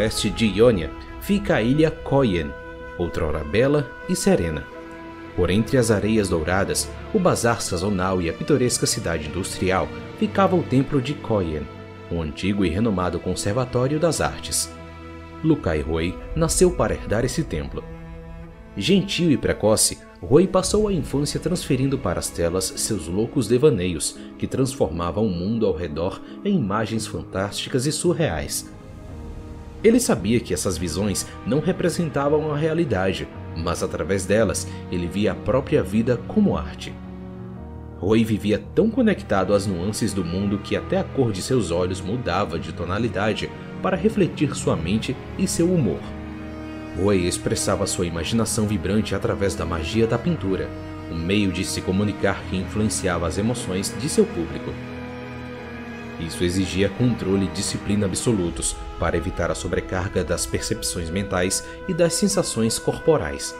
noroeste de Ionia fica a ilha Koyen, outrora bela e serena. Por entre as areias douradas, o bazar sazonal e a pitoresca cidade industrial ficava o templo de Koyen, um antigo e renomado conservatório das artes. Lukai Rui nasceu para herdar esse templo. Gentil e precoce, Rui passou a infância transferindo para as telas seus loucos devaneios, que transformavam o mundo ao redor em imagens fantásticas e surreais. Ele sabia que essas visões não representavam a realidade, mas através delas ele via a própria vida como arte. Roy vivia tão conectado às nuances do mundo que até a cor de seus olhos mudava de tonalidade para refletir sua mente e seu humor. Roy expressava sua imaginação vibrante através da magia da pintura, um meio de se comunicar que influenciava as emoções de seu público. Isso exigia controle e disciplina absolutos para evitar a sobrecarga das percepções mentais e das sensações corporais.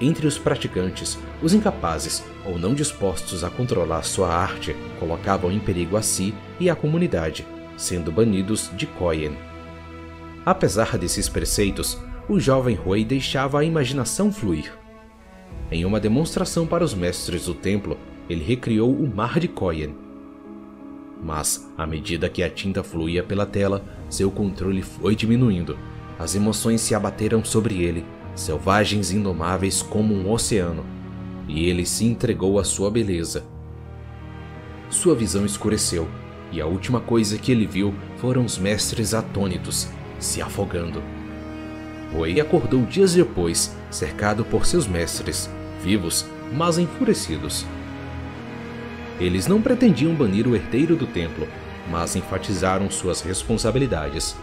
Entre os praticantes, os incapazes ou não dispostos a controlar sua arte colocavam em perigo a si e a comunidade, sendo banidos de Koyen. Apesar desses preceitos, o jovem Rui deixava a imaginação fluir. Em uma demonstração para os mestres do templo, ele recriou o Mar de Koyen. Mas, à medida que a tinta fluía pela tela, seu controle foi diminuindo. As emoções se abateram sobre ele, selvagens e indomáveis como um oceano, e ele se entregou à sua beleza. Sua visão escureceu, e a última coisa que ele viu foram os mestres atônitos, se afogando. Rui acordou dias depois, cercado por seus mestres, vivos, mas enfurecidos. Eles não pretendiam banir o herdeiro do templo, mas enfatizaram suas responsabilidades.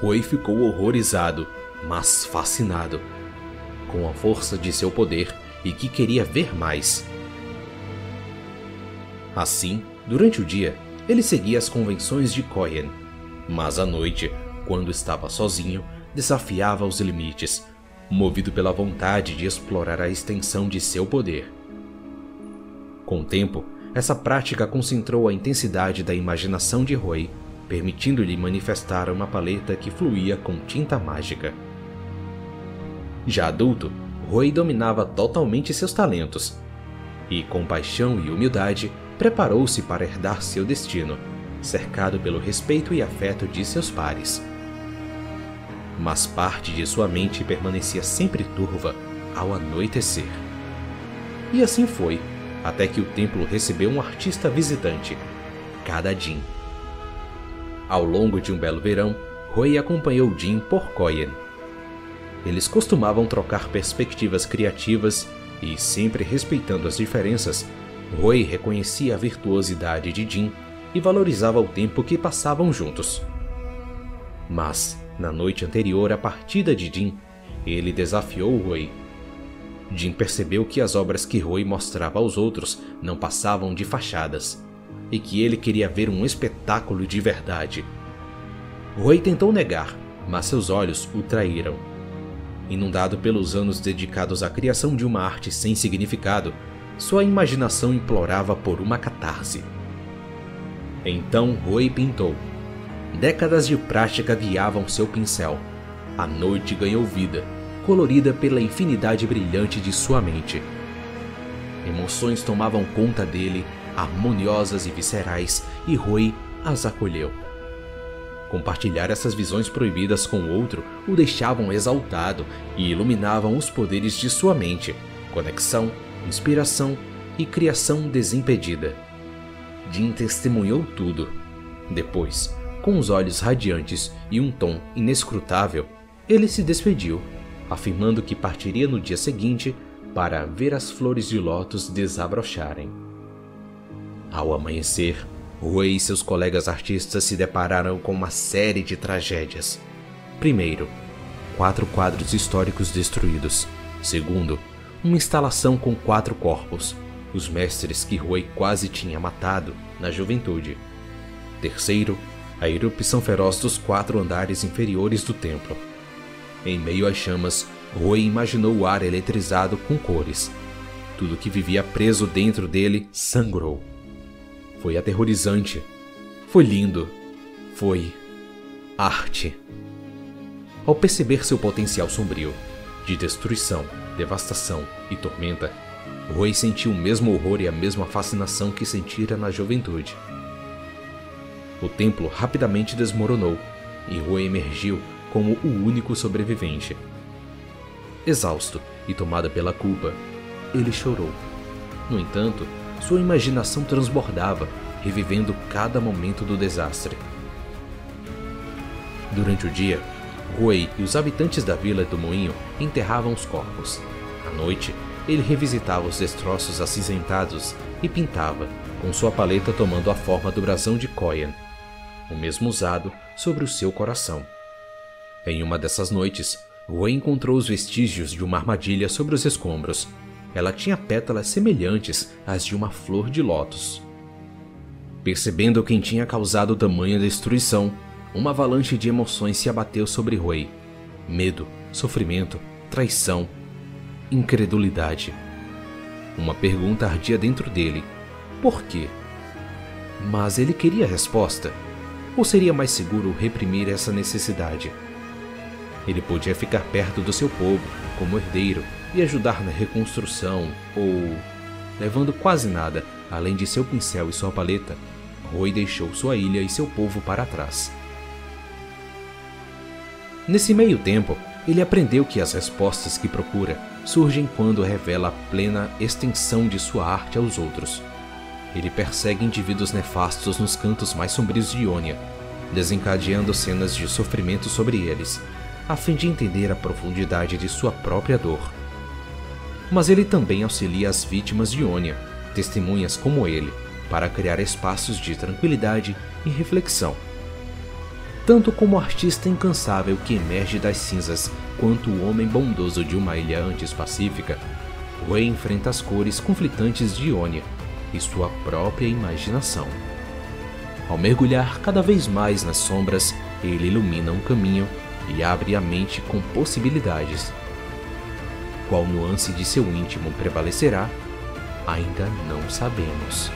Rui ficou horrorizado, mas fascinado, com a força de seu poder e que queria ver mais. Assim, durante o dia, ele seguia as convenções de Koyen, mas à noite, quando estava sozinho, desafiava os limites, movido pela vontade de explorar a extensão de seu poder. Com o tempo, essa prática concentrou a intensidade da imaginação de Roy, permitindo-lhe manifestar uma paleta que fluía com tinta mágica. Já adulto, Roy dominava totalmente seus talentos e, com paixão e humildade, preparou-se para herdar seu destino, cercado pelo respeito e afeto de seus pares. Mas parte de sua mente permanecia sempre turva ao anoitecer. E assim foi até que o templo recebeu um artista visitante, Kadadin. Ao longo de um belo verão, Rui acompanhou Jin por Koyen. Eles costumavam trocar perspectivas criativas e, sempre respeitando as diferenças, Rui reconhecia a virtuosidade de Jin e valorizava o tempo que passavam juntos. Mas, na noite anterior à partida de Jin, ele desafiou Rui Jim percebeu que as obras que Roy mostrava aos outros não passavam de fachadas e que ele queria ver um espetáculo de verdade. Roy tentou negar, mas seus olhos o traíram. Inundado pelos anos dedicados à criação de uma arte sem significado, sua imaginação implorava por uma catarse. Então Roy pintou. Décadas de prática guiavam seu pincel. A noite ganhou vida colorida pela infinidade brilhante de sua mente. Emoções tomavam conta dele, harmoniosas e viscerais, e Rui as acolheu. Compartilhar essas visões proibidas com o outro o deixavam exaltado e iluminavam os poderes de sua mente, conexão, inspiração e criação desimpedida. Jin testemunhou tudo. Depois, com os olhos radiantes e um tom inescrutável, ele se despediu afirmando que partiria no dia seguinte para ver as flores de lótus desabrocharem. Ao amanhecer, Rui e seus colegas artistas se depararam com uma série de tragédias. Primeiro, quatro quadros históricos destruídos. Segundo, uma instalação com quatro corpos, os mestres que Rui quase tinha matado na juventude. Terceiro, a erupção feroz dos quatro andares inferiores do templo. Em meio às chamas, Rui imaginou o ar eletrizado com cores. Tudo que vivia preso dentro dele sangrou. Foi aterrorizante. Foi lindo. Foi Arte. Ao perceber seu potencial sombrio, de destruição, devastação e tormenta, Rui sentiu o mesmo horror e a mesma fascinação que sentira na juventude. O templo rapidamente desmoronou e Rui emergiu como o único sobrevivente. Exausto e tomado pela culpa, ele chorou. No entanto, sua imaginação transbordava, revivendo cada momento do desastre. Durante o dia, Rui e os habitantes da vila do moinho enterravam os corpos. À noite, ele revisitava os destroços acinzentados e pintava, com sua paleta tomando a forma do brasão de Koyan, o mesmo usado sobre o seu coração. Em uma dessas noites, Rui encontrou os vestígios de uma armadilha sobre os escombros. Ela tinha pétalas semelhantes às de uma flor de lótus. Percebendo quem tinha causado tamanha destruição, uma avalanche de emoções se abateu sobre Rui. Medo, sofrimento, traição incredulidade. Uma pergunta ardia dentro dele: por quê? Mas ele queria a resposta. Ou seria mais seguro reprimir essa necessidade? Ele podia ficar perto do seu povo, como herdeiro, e ajudar na reconstrução, ou. Levando quase nada, além de seu pincel e sua paleta, Roy deixou sua ilha e seu povo para trás. Nesse meio tempo, ele aprendeu que as respostas que procura surgem quando revela a plena extensão de sua arte aos outros. Ele persegue indivíduos nefastos nos cantos mais sombrios de Ionia, desencadeando cenas de sofrimento sobre eles, a fim de entender a profundidade de sua própria dor. Mas ele também auxilia as vítimas de Ionia, testemunhas como ele, para criar espaços de tranquilidade e reflexão tanto como o artista incansável que emerge das cinzas, quanto o homem bondoso de uma ilha antes pacífica, Rui enfrenta as cores conflitantes de Ionia e sua própria imaginação. Ao mergulhar cada vez mais nas sombras, ele ilumina um caminho e abre a mente com possibilidades. Qual nuance de seu íntimo prevalecerá, ainda não sabemos.